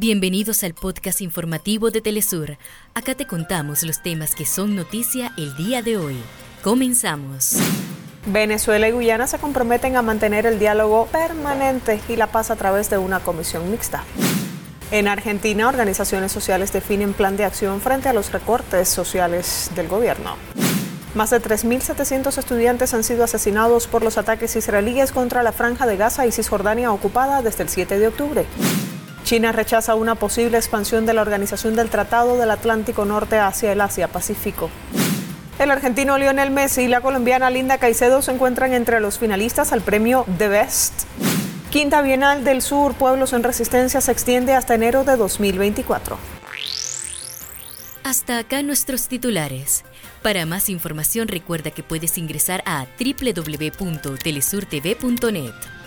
Bienvenidos al podcast informativo de Telesur. Acá te contamos los temas que son noticia el día de hoy. Comenzamos. Venezuela y Guyana se comprometen a mantener el diálogo permanente y la paz a través de una comisión mixta. En Argentina, organizaciones sociales definen plan de acción frente a los recortes sociales del gobierno. Más de 3.700 estudiantes han sido asesinados por los ataques israelíes contra la franja de Gaza y Cisjordania ocupada desde el 7 de octubre. China rechaza una posible expansión de la Organización del Tratado del Atlántico Norte hacia el Asia-Pacífico. El argentino Lionel Messi y la colombiana Linda Caicedo se encuentran entre los finalistas al premio The Best. Quinta Bienal del Sur, Pueblos en Resistencia, se extiende hasta enero de 2024. Hasta acá nuestros titulares. Para más información recuerda que puedes ingresar a www.telesurtv.net.